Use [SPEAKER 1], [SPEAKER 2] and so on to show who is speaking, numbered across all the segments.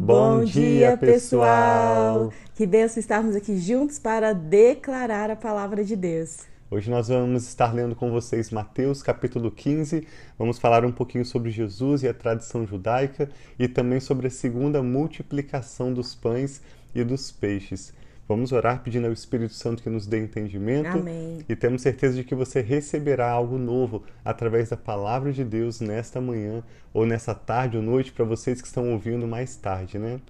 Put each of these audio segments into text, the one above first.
[SPEAKER 1] Bom dia, pessoal! Que benção estarmos aqui juntos para declarar a palavra de Deus.
[SPEAKER 2] Hoje nós vamos estar lendo com vocês Mateus capítulo 15. Vamos falar um pouquinho sobre Jesus e a tradição judaica e também sobre a segunda multiplicação dos pães e dos peixes. Vamos orar pedindo ao Espírito Santo que nos dê entendimento.
[SPEAKER 1] Amém.
[SPEAKER 2] E temos certeza de que você receberá algo novo através da palavra de Deus nesta manhã, ou nessa tarde ou noite, para vocês que estão ouvindo mais tarde, né?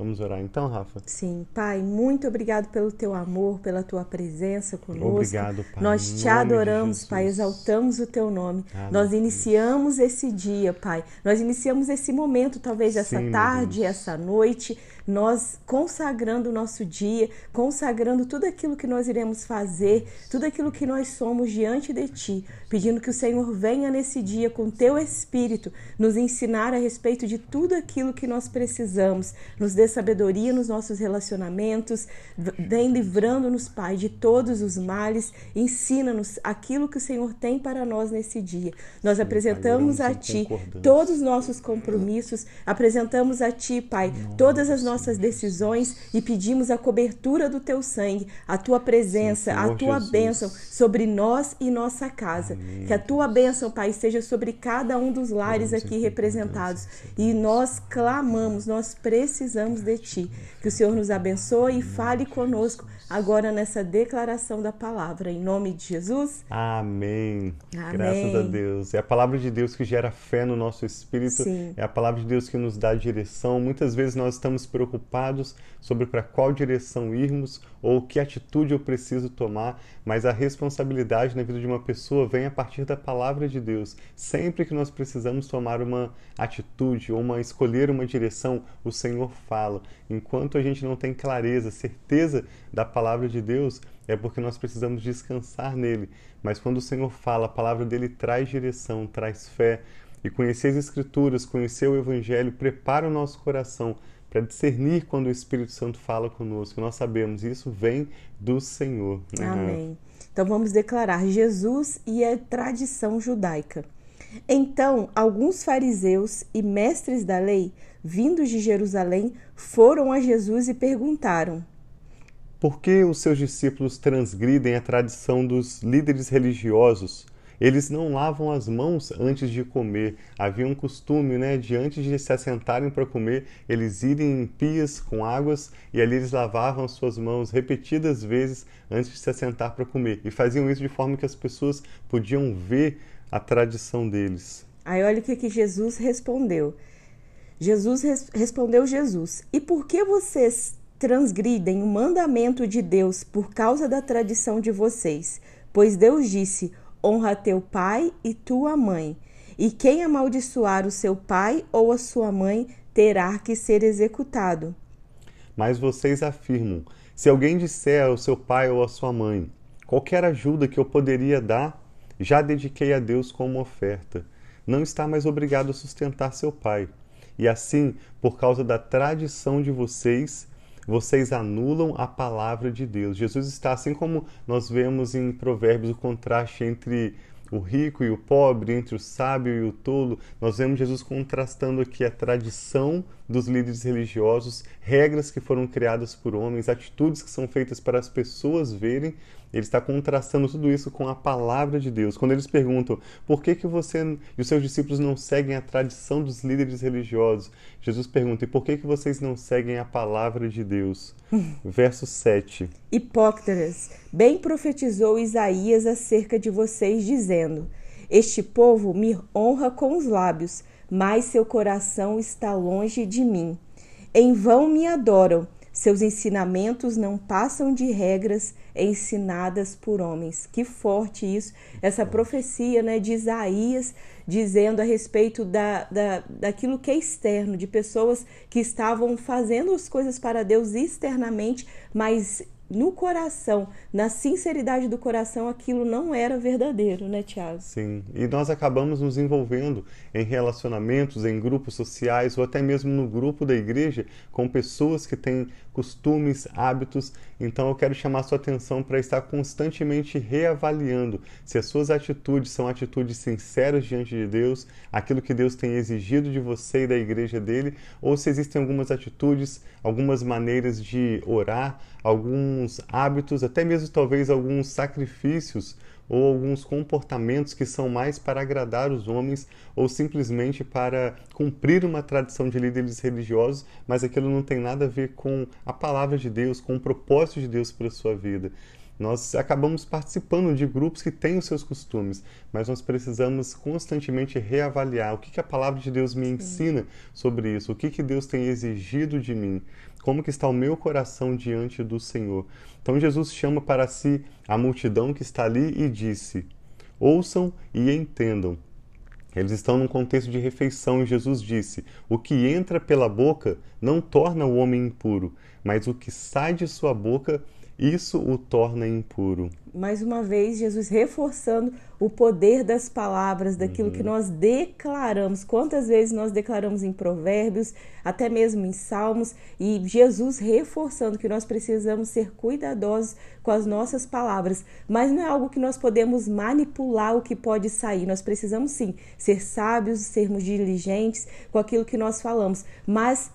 [SPEAKER 2] Vamos orar então, Rafa?
[SPEAKER 1] Sim, Pai, muito obrigado pelo teu amor, pela tua presença conosco.
[SPEAKER 2] Obrigado, Pai.
[SPEAKER 1] Nós te adoramos, Pai, exaltamos o teu nome.
[SPEAKER 2] Ah,
[SPEAKER 1] Nós iniciamos esse dia, Pai. Nós iniciamos esse momento, talvez essa
[SPEAKER 2] Sim, meu
[SPEAKER 1] tarde,
[SPEAKER 2] Deus.
[SPEAKER 1] essa noite, nós consagrando o nosso dia, consagrando tudo aquilo que nós iremos fazer, tudo aquilo que nós somos diante de ti, pedindo que o Senhor venha nesse dia com teu espírito nos ensinar a respeito de tudo aquilo que nós precisamos, nos dê sabedoria nos nossos relacionamentos, vem livrando-nos, Pai, de todos os males, ensina-nos aquilo que o Senhor tem para nós nesse dia. Nós apresentamos a ti todos os nossos compromissos, apresentamos a Ti, Pai, todas as nossas decisões e pedimos a cobertura do Teu sangue, a Tua presença,
[SPEAKER 2] Sim,
[SPEAKER 1] a Tua
[SPEAKER 2] Jesus.
[SPEAKER 1] bênção sobre nós e nossa casa. Que a Tua bênção, Pai, esteja sobre cada um dos lares aqui representados. E nós clamamos, nós precisamos de Ti. Que o Senhor nos abençoe e fale conosco agora nessa declaração da palavra. Em nome de Jesus.
[SPEAKER 2] Amém.
[SPEAKER 1] Amém.
[SPEAKER 2] Graças a Deus. É a palavra de Deus que gera fé no nosso espírito.
[SPEAKER 1] Sim.
[SPEAKER 2] É a palavra de Deus que nos dá direção. Muitas vezes nós estamos preocupados sobre para qual direção irmos ou que atitude eu preciso tomar, mas a responsabilidade na vida de uma pessoa vem a partir da palavra de Deus. Sempre que nós precisamos tomar uma atitude ou uma escolher uma direção, o Senhor fala. Enquanto a gente não tem clareza, certeza da palavra de Deus, é porque nós precisamos descansar nele. Mas quando o Senhor fala, a palavra dele traz direção, traz fé. E conhecer as Escrituras, conhecer o Evangelho, prepara o nosso coração para discernir quando o Espírito Santo fala conosco. Nós sabemos, isso vem do Senhor. né?
[SPEAKER 1] Amém. Então vamos declarar Jesus e a tradição judaica. Então, alguns fariseus e mestres da lei, vindos de Jerusalém, foram a Jesus e perguntaram:
[SPEAKER 2] Por que os seus discípulos transgridem a tradição dos líderes religiosos? Eles não lavam as mãos antes de comer. Havia um costume, né, de antes de se assentarem para comer, eles irem em pias com águas e ali eles lavavam as suas mãos repetidas vezes antes de se assentar para comer. E faziam isso de forma que as pessoas podiam ver a tradição deles.
[SPEAKER 1] Aí olha o que, que Jesus respondeu. Jesus res- respondeu Jesus: E por que vocês transgridem o mandamento de Deus por causa da tradição de vocês? Pois Deus disse: Honra teu pai e tua mãe. E quem amaldiçoar o seu pai ou a sua mãe terá que ser executado.
[SPEAKER 2] Mas vocês afirmam: se alguém disser ao seu pai ou à sua mãe, qualquer ajuda que eu poderia dar, já dediquei a Deus como oferta, não está mais obrigado a sustentar seu pai. E assim, por causa da tradição de vocês, vocês anulam a palavra de Deus. Jesus está, assim como nós vemos em Provérbios o contraste entre o rico e o pobre, entre o sábio e o tolo, nós vemos Jesus contrastando aqui a tradição dos líderes religiosos, regras que foram criadas por homens, atitudes que são feitas para as pessoas verem. Ele está contrastando tudo isso com a palavra de Deus. Quando eles perguntam por que, que você e os seus discípulos não seguem a tradição dos líderes religiosos, Jesus pergunta: e por que, que vocês não seguem a palavra de Deus? Verso 7.
[SPEAKER 1] Hipócritas, bem profetizou Isaías acerca de vocês, dizendo: Este povo me honra com os lábios, mas seu coração está longe de mim. Em vão me adoram, seus ensinamentos não passam de regras ensinadas por homens. Que forte isso, essa profecia né, de Isaías dizendo a respeito da, da, daquilo que é externo, de pessoas que estavam fazendo as coisas para Deus externamente, mas no coração, na sinceridade do coração, aquilo não era verdadeiro, né, Tiago?
[SPEAKER 2] Sim, e nós acabamos nos envolvendo em relacionamentos, em grupos sociais ou até mesmo no grupo da igreja com pessoas que têm costumes, hábitos. Então eu quero chamar sua atenção para estar constantemente reavaliando se as suas atitudes são atitudes sinceras diante de Deus, aquilo que Deus tem exigido de você e da igreja dele, ou se existem algumas atitudes, algumas maneiras de orar, alguns hábitos, até mesmo talvez alguns sacrifícios ou alguns comportamentos que são mais para agradar os homens ou simplesmente para cumprir uma tradição de líderes religiosos, mas aquilo não tem nada a ver com a palavra de Deus, com o propósito de Deus para a sua vida. Nós acabamos participando de grupos que têm os seus costumes, mas nós precisamos constantemente reavaliar o que, que a palavra de Deus me ensina sobre isso, o que, que Deus tem exigido de mim, como que está o meu coração diante do Senhor. Então Jesus chama para si a multidão que está ali e disse: Ouçam e entendam. Eles estão num contexto de refeição e Jesus disse: O que entra pela boca não torna o homem impuro, mas o que sai de sua boca isso o torna impuro.
[SPEAKER 1] Mais uma vez, Jesus reforçando o poder das palavras, daquilo uhum. que nós declaramos. Quantas vezes nós declaramos em Provérbios, até mesmo em Salmos, e Jesus reforçando que nós precisamos ser cuidadosos com as nossas palavras. Mas não é algo que nós podemos manipular o que pode sair. Nós precisamos sim ser sábios, sermos diligentes com aquilo que nós falamos. Mas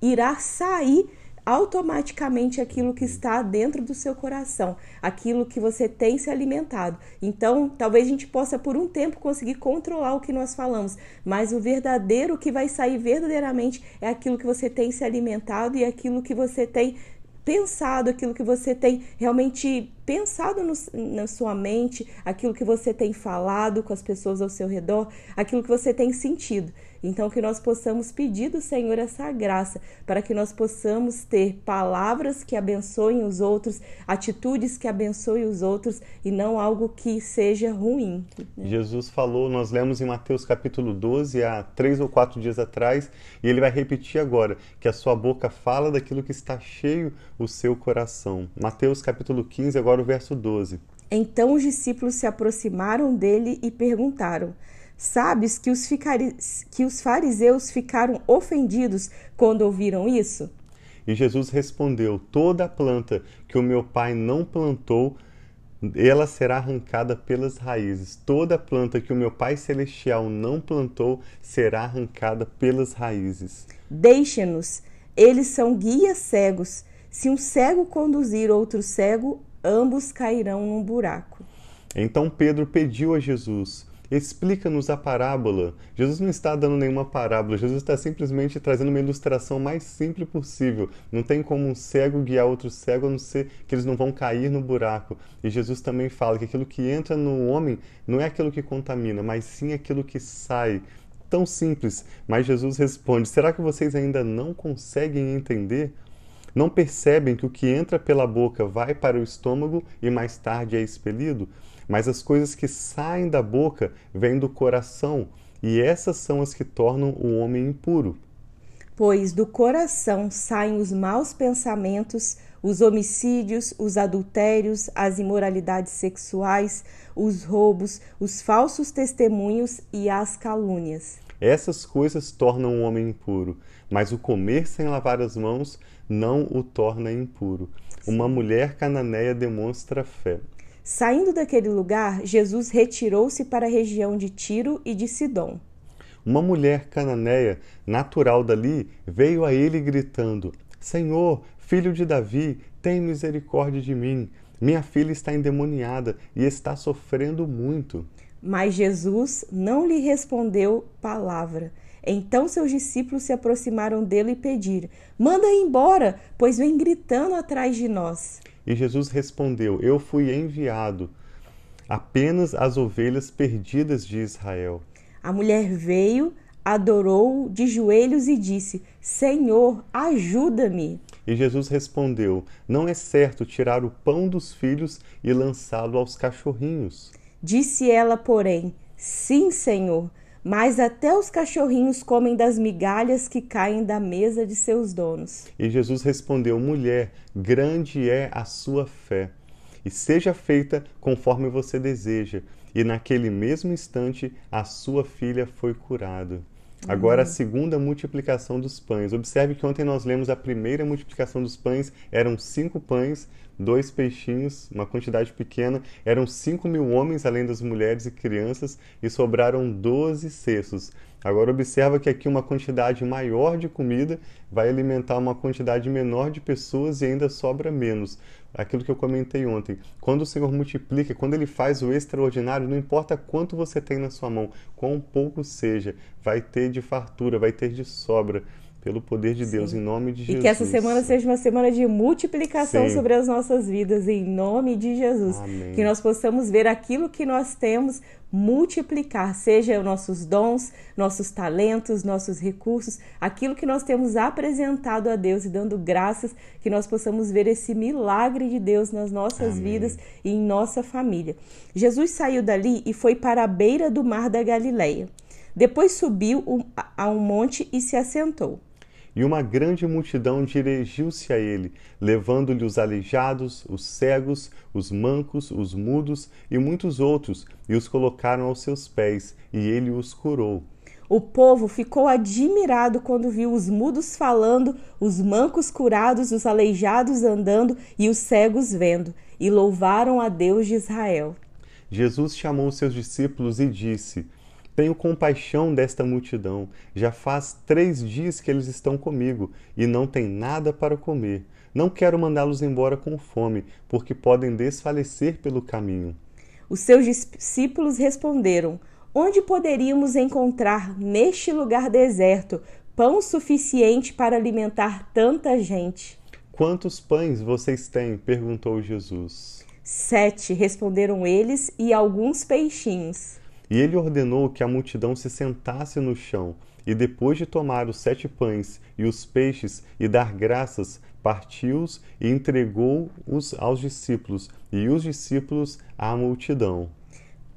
[SPEAKER 1] irá sair automaticamente aquilo que está dentro do seu coração, aquilo que você tem se alimentado. Então, talvez a gente possa por um tempo conseguir controlar o que nós falamos, mas o verdadeiro que vai sair verdadeiramente é aquilo que você tem se alimentado e aquilo que você tem pensado, aquilo que você tem realmente pensado no, na sua mente, aquilo que você tem falado com as pessoas ao seu redor, aquilo que você tem sentido. Então, que nós possamos pedir do Senhor essa graça, para que nós possamos ter palavras que abençoem os outros, atitudes que abençoem os outros e não algo que seja ruim.
[SPEAKER 2] Né? Jesus falou, nós lemos em Mateus capítulo 12, há três ou quatro dias atrás, e ele vai repetir agora, que a sua boca fala daquilo que está cheio o seu coração. Mateus capítulo 15, agora o verso 12.
[SPEAKER 1] Então os discípulos se aproximaram dele e perguntaram: Sabes que os, que os fariseus ficaram ofendidos quando ouviram isso?
[SPEAKER 2] E Jesus respondeu: Toda planta que o meu pai não plantou, ela será arrancada pelas raízes. Toda planta que o meu Pai Celestial não plantou será arrancada pelas raízes.
[SPEAKER 1] Deixe-nos, eles são guias cegos. Se um cego conduzir outro cego, ambos cairão num buraco.
[SPEAKER 2] Então Pedro pediu a Jesus: explica-nos a parábola. Jesus não está dando nenhuma parábola, Jesus está simplesmente trazendo uma ilustração mais simples possível. Não tem como um cego guiar outro cego, a não ser que eles não vão cair no buraco. E Jesus também fala que aquilo que entra no homem não é aquilo que contamina, mas sim aquilo que sai. Tão simples, mas Jesus responde: será que vocês ainda não conseguem entender? Não percebem que o que entra pela boca vai para o estômago e mais tarde é expelido? Mas as coisas que saem da boca vêm do coração, e essas são as que tornam o homem impuro.
[SPEAKER 1] Pois do coração saem os maus pensamentos, os homicídios, os adultérios, as imoralidades sexuais, os roubos, os falsos testemunhos e as calúnias.
[SPEAKER 2] Essas coisas tornam o homem impuro, mas o comer sem lavar as mãos não o torna impuro. Uma mulher cananeia demonstra fé.
[SPEAKER 1] Saindo daquele lugar, Jesus retirou-se para a região de Tiro e de Sidom.
[SPEAKER 2] Uma mulher cananeia, natural dali, veio a ele gritando: Senhor, filho de Davi, tem misericórdia de mim. Minha filha está endemoniada e está sofrendo muito.
[SPEAKER 1] Mas Jesus não lhe respondeu palavra. Então seus discípulos se aproximaram dele e pediram: Manda embora, pois vem gritando atrás de nós.
[SPEAKER 2] E Jesus respondeu: Eu fui enviado apenas às ovelhas perdidas de Israel.
[SPEAKER 1] A mulher veio, adorou de joelhos e disse: Senhor, ajuda-me.
[SPEAKER 2] E Jesus respondeu: Não é certo tirar o pão dos filhos e lançá-lo aos cachorrinhos.
[SPEAKER 1] Disse ela, porém: Sim, Senhor, mas até os cachorrinhos comem das migalhas que caem da mesa de seus donos.
[SPEAKER 2] E Jesus respondeu: Mulher, grande é a sua fé, e seja feita conforme você deseja. E naquele mesmo instante a sua filha foi curada. Agora, a segunda multiplicação dos pães. Observe que ontem nós lemos a primeira multiplicação dos pães, eram cinco pães, dois peixinhos, uma quantidade pequena, eram cinco mil homens, além das mulheres e crianças, e sobraram doze cestos. Agora, observa que aqui uma quantidade maior de comida vai alimentar uma quantidade menor de pessoas e ainda sobra menos aquilo que eu comentei ontem. Quando o Senhor multiplica, quando Ele faz o extraordinário, não importa quanto você tem na sua mão, quão pouco seja, vai ter de fartura, vai ter de sobra. Pelo poder de Sim. Deus, em nome de Jesus.
[SPEAKER 1] E que essa semana seja uma semana de multiplicação Sim. sobre as nossas vidas, em nome de Jesus. Amém. Que nós possamos ver aquilo que nós temos multiplicar, seja os nossos dons, nossos talentos, nossos recursos, aquilo que nós temos apresentado a Deus e dando graças, que nós possamos ver esse milagre de Deus nas nossas Amém. vidas e em nossa família. Jesus saiu dali e foi para a beira do mar da Galileia. Depois subiu a um monte e se assentou.
[SPEAKER 2] E uma grande multidão dirigiu-se a ele, levando-lhe os aleijados, os cegos, os mancos, os mudos e muitos outros, e os colocaram aos seus pés, e ele os curou.
[SPEAKER 1] O povo ficou admirado quando viu os mudos falando, os mancos curados, os aleijados andando e os cegos vendo, e louvaram a Deus de Israel.
[SPEAKER 2] Jesus chamou seus discípulos e disse: tenho compaixão desta multidão. Já faz três dias que eles estão comigo e não têm nada para comer. Não quero mandá-los embora com fome, porque podem desfalecer pelo caminho.
[SPEAKER 1] Os seus discípulos responderam: Onde poderíamos encontrar neste lugar deserto pão suficiente para alimentar tanta gente?
[SPEAKER 2] Quantos pães vocês têm? perguntou Jesus.
[SPEAKER 1] Sete, responderam eles, e alguns peixinhos.
[SPEAKER 2] E ele ordenou que a multidão se sentasse no chão, e depois de tomar os sete pães e os peixes e dar graças, partiu-os e entregou-os aos discípulos, e os discípulos à multidão.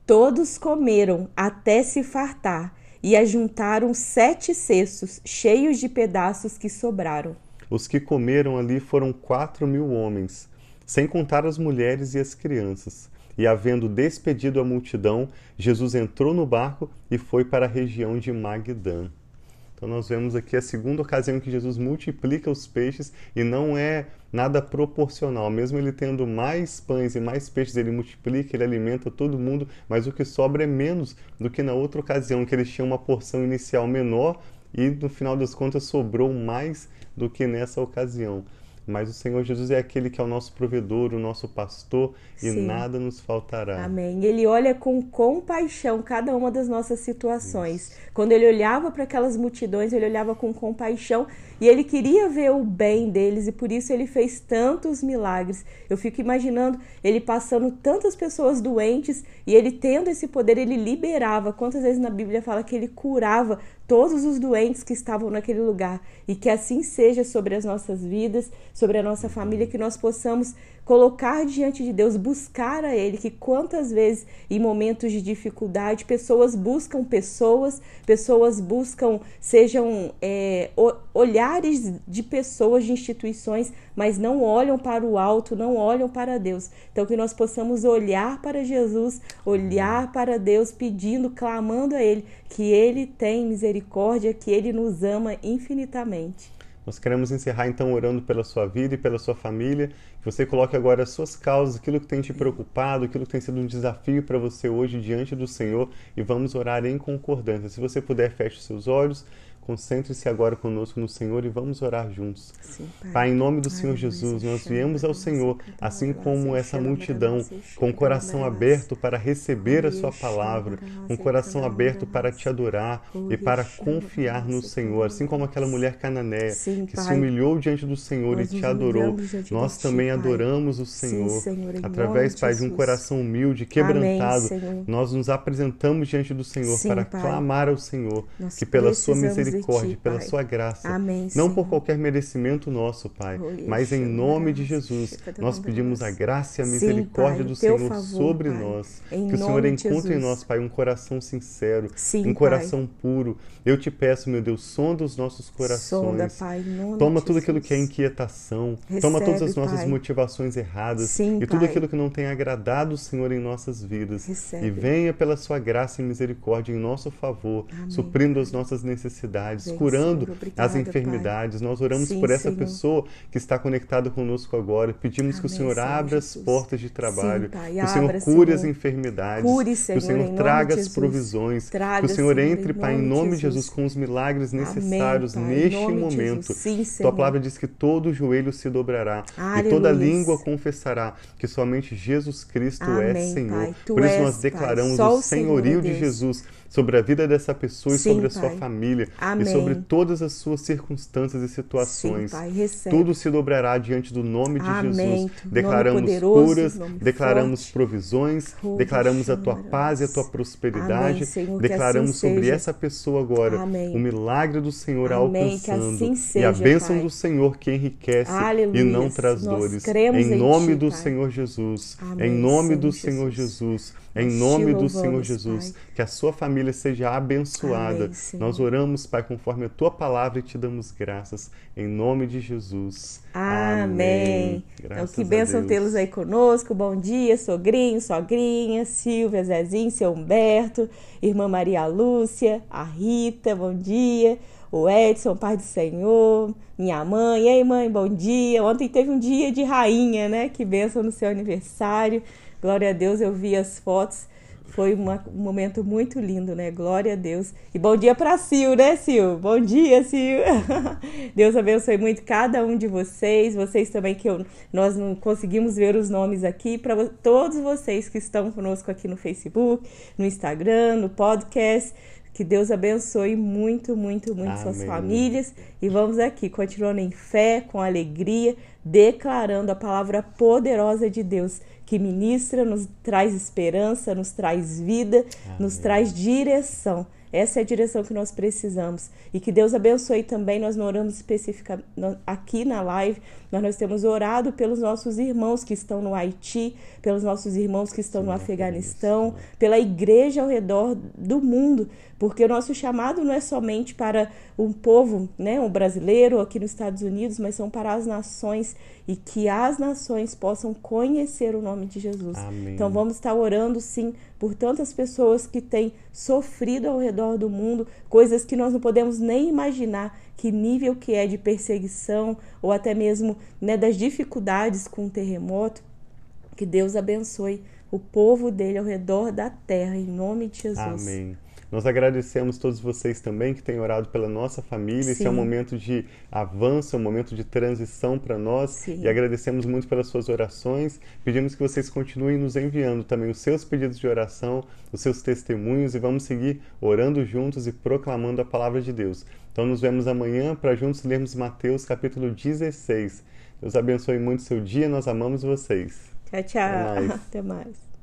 [SPEAKER 1] Todos comeram até se fartar, e ajuntaram sete cestos cheios de pedaços que sobraram.
[SPEAKER 2] Os que comeram ali foram quatro mil homens, sem contar as mulheres e as crianças. E, havendo despedido a multidão, Jesus entrou no barco e foi para a região de Magdã. Então, nós vemos aqui a segunda ocasião que Jesus multiplica os peixes e não é nada proporcional. Mesmo ele tendo mais pães e mais peixes, ele multiplica, ele alimenta todo mundo, mas o que sobra é menos do que na outra ocasião, que eles tinham uma porção inicial menor e no final das contas sobrou mais do que nessa ocasião mas o Senhor Jesus é aquele que é o nosso provedor, o nosso pastor e Sim. nada nos faltará.
[SPEAKER 1] Amém. Ele olha com compaixão cada uma das nossas situações. Isso. Quando ele olhava para aquelas multidões, ele olhava com compaixão e ele queria ver o bem deles e por isso ele fez tantos milagres. Eu fico imaginando ele passando tantas pessoas doentes e ele tendo esse poder, ele liberava. Quantas vezes na Bíblia fala que ele curava todos os doentes que estavam naquele lugar. E que assim seja sobre as nossas vidas, sobre a nossa família, que nós possamos colocar diante de Deus, buscar a Ele, que quantas vezes em momentos de dificuldade pessoas buscam pessoas, pessoas buscam, sejam é, olhares de pessoas, de instituições, mas não olham para o alto, não olham para Deus. Então que nós possamos olhar para Jesus, olhar para Deus, pedindo, clamando a Ele, que Ele tem misericórdia, que Ele nos ama infinitamente.
[SPEAKER 2] Nós queremos encerrar então orando pela sua vida e pela sua família. Que você coloque agora as suas causas, aquilo que tem te preocupado, aquilo que tem sido um desafio para você hoje diante do Senhor e vamos orar em concordância. Se você puder, feche os seus olhos. Concentre-se agora conosco no Senhor e vamos orar juntos. Sim, pai. pai. em nome do Senhor Jesus, nós viemos ao Senhor, assim como essa multidão, com o coração aberto para receber a Sua palavra, o coração aberto para te adorar e para confiar no Senhor, assim como aquela mulher cananeia que se humilhou diante do Senhor e te adorou. Nós também adoramos o Senhor, através, Pai, de um coração humilde, quebrantado. Nós nos apresentamos diante do Senhor para clamar ao Senhor, que pela Sua misericórdia misericórdia,
[SPEAKER 1] ti,
[SPEAKER 2] pela
[SPEAKER 1] Pai.
[SPEAKER 2] sua graça.
[SPEAKER 1] Amém,
[SPEAKER 2] não por qualquer merecimento nosso, Pai,
[SPEAKER 1] Oh,
[SPEAKER 2] mas em nome de Jesus, nós pedimos a graça e a
[SPEAKER 1] Sim,
[SPEAKER 2] misericórdia
[SPEAKER 1] Pai,
[SPEAKER 2] do Senhor
[SPEAKER 1] favor,
[SPEAKER 2] sobre
[SPEAKER 1] Pai.
[SPEAKER 2] nós.
[SPEAKER 1] Em
[SPEAKER 2] que o Senhor encontre em nós, Pai, um coração sincero,
[SPEAKER 1] Sim,
[SPEAKER 2] um coração puro. Eu te peço, meu Deus, sonda os nossos corações.
[SPEAKER 1] Sonda, Pai,
[SPEAKER 2] Toma tudo aquilo que é inquietação, toma todas as
[SPEAKER 1] Recebe,
[SPEAKER 2] nossas
[SPEAKER 1] Pai.
[SPEAKER 2] motivações erradas
[SPEAKER 1] Sim,
[SPEAKER 2] e tudo
[SPEAKER 1] Pai.
[SPEAKER 2] aquilo que não tem agradado o Senhor em nossas vidas.
[SPEAKER 1] Recebe.
[SPEAKER 2] E venha pela sua graça e misericórdia em nosso favor,
[SPEAKER 1] Amém,
[SPEAKER 2] suprindo as nossas necessidades,
[SPEAKER 1] Vem,
[SPEAKER 2] curando
[SPEAKER 1] Senhor. Obrigada,
[SPEAKER 2] as enfermidades. Nós oramos
[SPEAKER 1] Sim,
[SPEAKER 2] por essa
[SPEAKER 1] Senhor.
[SPEAKER 2] pessoa que está conectada conosco agora. Pedimos que o
[SPEAKER 1] Amém,
[SPEAKER 2] Senhor
[SPEAKER 1] Senhor
[SPEAKER 2] abra as
[SPEAKER 1] Jesus.
[SPEAKER 2] portas de trabalho,
[SPEAKER 1] Sim, Pai,
[SPEAKER 2] que o Senhor
[SPEAKER 1] abra,
[SPEAKER 2] cure as
[SPEAKER 1] Senhor.
[SPEAKER 2] enfermidades,
[SPEAKER 1] Cure,
[SPEAKER 2] que o
[SPEAKER 1] Senhor,
[SPEAKER 2] Senhor traga as provisões,
[SPEAKER 1] Traga,
[SPEAKER 2] que o Senhor
[SPEAKER 1] Senhor,
[SPEAKER 2] entre, Pai, em
[SPEAKER 1] nome de Jesus.
[SPEAKER 2] Com os milagres necessários
[SPEAKER 1] Amém, Pai,
[SPEAKER 2] neste momento.
[SPEAKER 1] Sim,
[SPEAKER 2] Tua
[SPEAKER 1] Senhor.
[SPEAKER 2] palavra diz que todo joelho se dobrará e
[SPEAKER 1] Aleluia.
[SPEAKER 2] toda língua confessará que somente Jesus Cristo é
[SPEAKER 1] Amém,
[SPEAKER 2] Senhor.
[SPEAKER 1] Pai. Tu
[SPEAKER 2] Por isso
[SPEAKER 1] és,
[SPEAKER 2] nós
[SPEAKER 1] Pai.
[SPEAKER 2] declaramos o
[SPEAKER 1] Senhor
[SPEAKER 2] senhorio
[SPEAKER 1] é
[SPEAKER 2] de. Jesus sobre a vida dessa pessoa
[SPEAKER 1] Sim,
[SPEAKER 2] e sobre a sua
[SPEAKER 1] Pai.
[SPEAKER 2] família
[SPEAKER 1] Amém.
[SPEAKER 2] E sobre todas as suas circunstâncias e situações.
[SPEAKER 1] Sim, Pai.
[SPEAKER 2] Tudo se dobrará diante do nome de
[SPEAKER 1] Amém.
[SPEAKER 2] Jesus.
[SPEAKER 1] Nome
[SPEAKER 2] Declaramos
[SPEAKER 1] poderoso,
[SPEAKER 2] curas,
[SPEAKER 1] nome
[SPEAKER 2] declaramos
[SPEAKER 1] forte.
[SPEAKER 2] provisões, declaramos a tua paz e a tua
[SPEAKER 1] Amém,
[SPEAKER 2] prosperidade.
[SPEAKER 1] Senhor, que
[SPEAKER 2] declaramos
[SPEAKER 1] assim
[SPEAKER 2] sobre
[SPEAKER 1] seja.
[SPEAKER 2] essa pessoa agora
[SPEAKER 1] Amém.
[SPEAKER 2] o milagre do Senhor a
[SPEAKER 1] Amém, que
[SPEAKER 2] alcançando
[SPEAKER 1] assim
[SPEAKER 2] e a
[SPEAKER 1] seja,
[SPEAKER 2] bênção
[SPEAKER 1] Pai.
[SPEAKER 2] do Senhor que enriquece e
[SPEAKER 1] Aleluia.
[SPEAKER 2] não traz
[SPEAKER 1] Nós
[SPEAKER 2] dores. Em
[SPEAKER 1] em
[SPEAKER 2] nome
[SPEAKER 1] Ti,
[SPEAKER 2] do
[SPEAKER 1] Pai.
[SPEAKER 2] Senhor Jesus.
[SPEAKER 1] Amém,
[SPEAKER 2] em nome
[SPEAKER 1] Senhor
[SPEAKER 2] do Senhor
[SPEAKER 1] Jesus.
[SPEAKER 2] Jesus. Em nome do Senhor Jesus.
[SPEAKER 1] Pai.
[SPEAKER 2] Que a sua família seja abençoada.
[SPEAKER 1] Amém.
[SPEAKER 2] Nós oramos, Pai, conforme a tua palavra e te damos graças. Em nome de Jesus.
[SPEAKER 1] Amém. Então,
[SPEAKER 2] Graças
[SPEAKER 1] que bênção tê-los aí conosco. Bom dia, sogrinho, sogrinha, Silvia, Zezinho, seu Humberto, irmã Maria Lúcia, a Rita, bom dia. O Edson, Pai do Senhor, minha mãe. E aí, mãe, bom dia. Ontem teve um dia de rainha, né? Que bênção no seu aniversário. Glória a Deus, eu vi as fotos. Foi uma- um momento muito lindo, né? Glória a Deus. E bom dia para Sil, né, Sil? Bom dia, Sil. Deus abençoe muito cada um de vocês. Vocês também que eu, nós não conseguimos ver os nomes aqui. Para todos vocês que estão conosco aqui no Facebook, no Instagram, no podcast. Que Deus abençoe muito, muito, muito suas
[SPEAKER 2] Amém.
[SPEAKER 1] famílias. E vamos aqui, continuando em fé, com alegria, declarando a palavra poderosa de Deus, que ministra, nos traz esperança, nos traz vida, nos
[SPEAKER 2] Amém.
[SPEAKER 1] traz direção. Essa é a direção que nós precisamos. E que Deus abençoe também. Nós não oramos especificamente aqui na live, mas nós temos orado pelos nossos irmãos que estão no Haiti, pelos nossos irmãos que estão
[SPEAKER 2] Sim, no
[SPEAKER 1] Afeganistão,
[SPEAKER 2] Afeganistão.
[SPEAKER 1] pela igreja ao redor do mundo, porque o nosso chamado não é somente para um povo, né, um brasileiro aqui nos Estados Unidos, mas são para as nações e que as nações possam conhecer o nome de Jesus.
[SPEAKER 2] Amém.
[SPEAKER 1] Então vamos estar orando sim por tantas pessoas que têm sofrido ao redor do mundo, coisas que nós não podemos nem imaginar que nível que é de perseguição ou até mesmo né, das dificuldades com o terremoto. Que Deus abençoe o povo dele ao redor da terra, em nome de Jesus.
[SPEAKER 2] Amém. Nós agradecemos todos vocês também que têm orado pela nossa família. Esse é um
[SPEAKER 1] Sim.
[SPEAKER 2] momento de avanço, é um momento de transição para nós.
[SPEAKER 1] Sim.
[SPEAKER 2] E agradecemos muito pelas suas orações. Pedimos que vocês continuem nos enviando também os seus pedidos de oração, os seus testemunhos e vamos seguir orando juntos e proclamando a palavra de Deus. Então nos vemos amanhã para juntos lermos Mateus capítulo 16. Deus abençoe muito seu dia, nós amamos vocês.
[SPEAKER 1] Tchau, tchau.
[SPEAKER 2] Até mais.
[SPEAKER 1] Até mais.